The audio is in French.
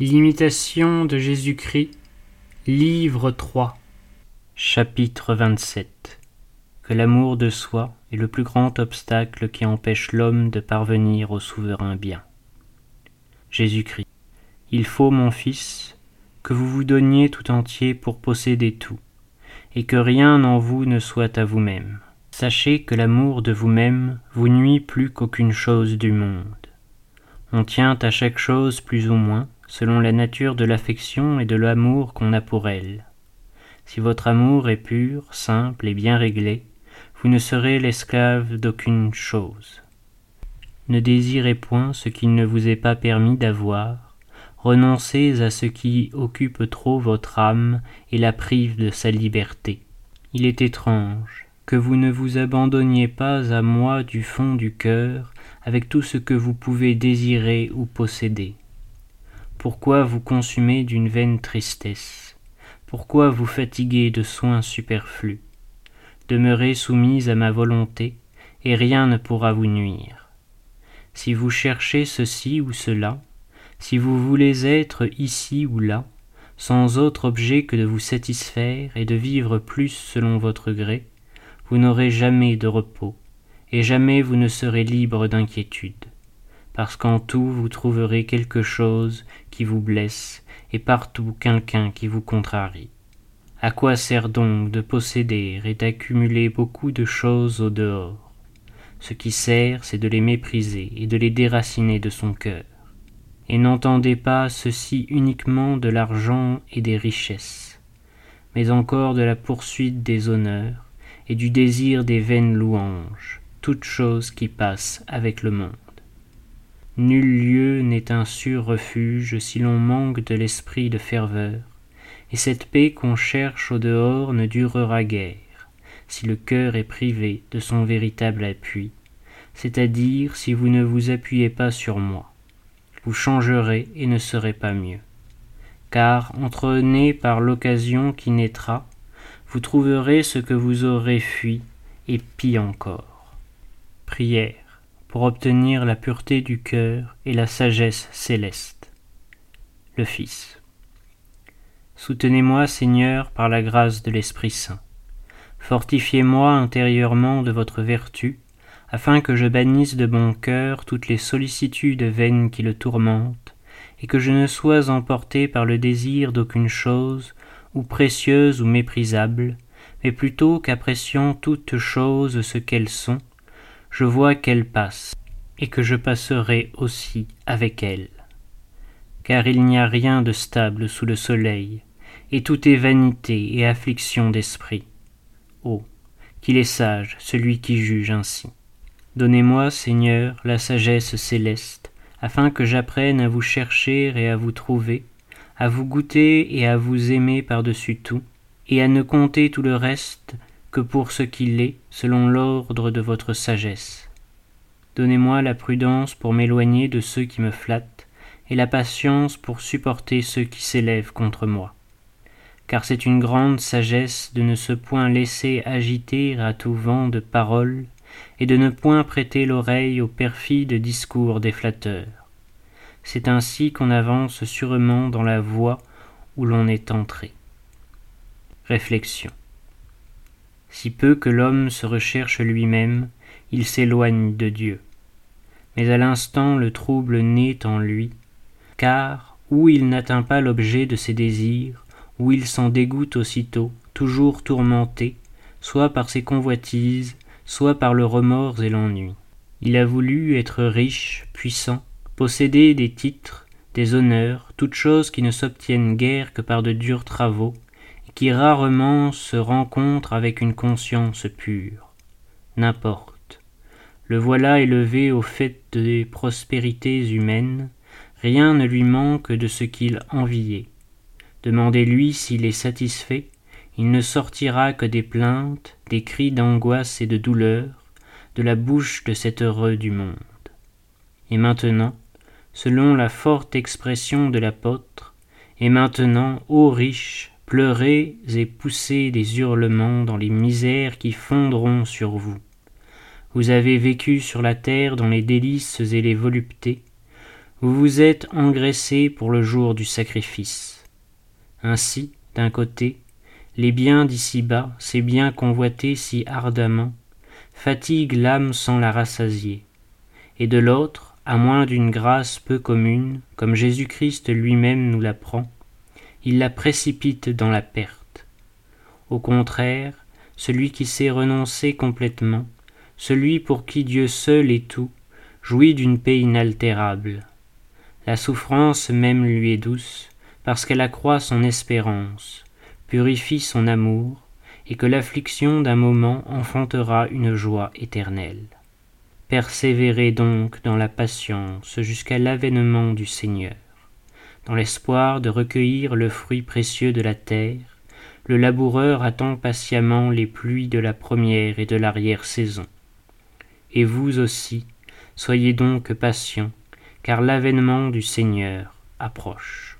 L'imitation de Jésus-Christ, livre 3, chapitre 27 Que l'amour de soi est le plus grand obstacle qui empêche l'homme de parvenir au souverain bien. Jésus-Christ, il faut, mon fils, que vous vous donniez tout entier pour posséder tout, et que rien en vous ne soit à vous-même. Sachez que l'amour de vous-même vous nuit plus qu'aucune chose du monde. On tient à chaque chose plus ou moins, selon la nature de l'affection et de l'amour qu'on a pour elle. Si votre amour est pur, simple et bien réglé, vous ne serez l'esclave d'aucune chose. Ne désirez point ce qu'il ne vous est pas permis d'avoir, renoncez à ce qui occupe trop votre âme et la prive de sa liberté. Il est étrange que vous ne vous abandonniez pas à moi du fond du cœur avec tout ce que vous pouvez désirer ou posséder. Pourquoi vous consumer d'une vaine tristesse? Pourquoi vous fatiguer de soins superflus? Demeurez soumise à ma volonté, et rien ne pourra vous nuire. Si vous cherchez ceci ou cela, si vous voulez être ici ou là, sans autre objet que de vous satisfaire et de vivre plus selon votre gré, vous n'aurez jamais de repos, et jamais vous ne serez libre d'inquiétude parce qu'en tout vous trouverez quelque chose qui vous blesse, et partout quelqu'un qui vous contrarie. À quoi sert donc de posséder et d'accumuler beaucoup de choses au dehors? Ce qui sert, c'est de les mépriser et de les déraciner de son cœur. Et n'entendez pas ceci uniquement de l'argent et des richesses, mais encore de la poursuite des honneurs et du désir des vaines louanges, toutes choses qui passent avec le monde. Nul lieu n'est un sûr refuge si l'on manque de l'esprit de ferveur, et cette paix qu'on cherche au dehors ne durera guère, si le cœur est privé de son véritable appui, c'est-à-dire si vous ne vous appuyez pas sur moi. Vous changerez et ne serez pas mieux. Car, entrené par l'occasion qui naîtra, vous trouverez ce que vous aurez fui, et pis encore. Prière pour obtenir la pureté du cœur et la sagesse céleste. Le Fils. Soutenez-moi, Seigneur, par la grâce de l'Esprit Saint. Fortifiez-moi intérieurement de votre vertu, afin que je bannisse de mon cœur toutes les sollicitudes vaines qui le tourmentent, et que je ne sois emporté par le désir d'aucune chose, ou précieuse ou méprisable, mais plutôt qu'appréciant toutes choses ce qu'elles sont, je vois qu'elle passe, et que je passerai aussi avec elle. Car il n'y a rien de stable sous le soleil, et tout est vanité et affliction d'esprit. Oh, qu'il est sage celui qui juge ainsi. Donnez-moi, Seigneur, la sagesse céleste, afin que j'apprenne à vous chercher et à vous trouver, à vous goûter et à vous aimer par-dessus tout, et à ne compter tout le reste que pour ce qu'il est, selon l'ordre de votre sagesse. Donnez-moi la prudence pour m'éloigner de ceux qui me flattent, et la patience pour supporter ceux qui s'élèvent contre moi. Car c'est une grande sagesse de ne se point laisser agiter à tout vent de paroles, et de ne point prêter l'oreille aux perfides discours des flatteurs. C'est ainsi qu'on avance sûrement dans la voie où l'on est entré. Réflexion. Si peu que l'homme se recherche lui-même, il s'éloigne de Dieu. Mais à l'instant le trouble naît en lui, car ou il n'atteint pas l'objet de ses désirs, ou il s'en dégoûte aussitôt, toujours tourmenté, soit par ses convoitises, soit par le remords et l'ennui. Il a voulu être riche, puissant, posséder des titres, des honneurs, toutes choses qui ne s'obtiennent guère que par de durs travaux, qui rarement se rencontre avec une conscience pure. N'importe. Le voilà élevé au fait des prospérités humaines, rien ne lui manque de ce qu'il enviait. Demandez-lui s'il est satisfait, il ne sortira que des plaintes, des cris d'angoisse et de douleur de la bouche de cet heureux du monde. Et maintenant, selon la forte expression de l'apôtre, et maintenant, ô riche, pleurez et poussez des hurlements dans les misères qui fondront sur vous. Vous avez vécu sur la terre dans les délices et les voluptés, Vous vous êtes engraissé pour le jour du sacrifice. Ainsi, d'un côté, les biens d'ici-bas, ces biens convoités si ardemment, fatiguent l'âme sans la rassasier, et de l'autre, à moins d'une grâce peu commune, comme Jésus-Christ lui-même nous l'apprend, il la précipite dans la perte. Au contraire, celui qui sait renoncer complètement, celui pour qui Dieu seul est tout, jouit d'une paix inaltérable. La souffrance même lui est douce, parce qu'elle accroît son espérance, purifie son amour, et que l'affliction d'un moment enfantera une joie éternelle. Persévérez donc dans la patience jusqu'à l'avènement du Seigneur. Dans l'espoir de recueillir le fruit précieux de la terre, le laboureur attend patiemment les pluies de la première et de l'arrière-saison. Et vous aussi, soyez donc patients, car l'avènement du Seigneur approche.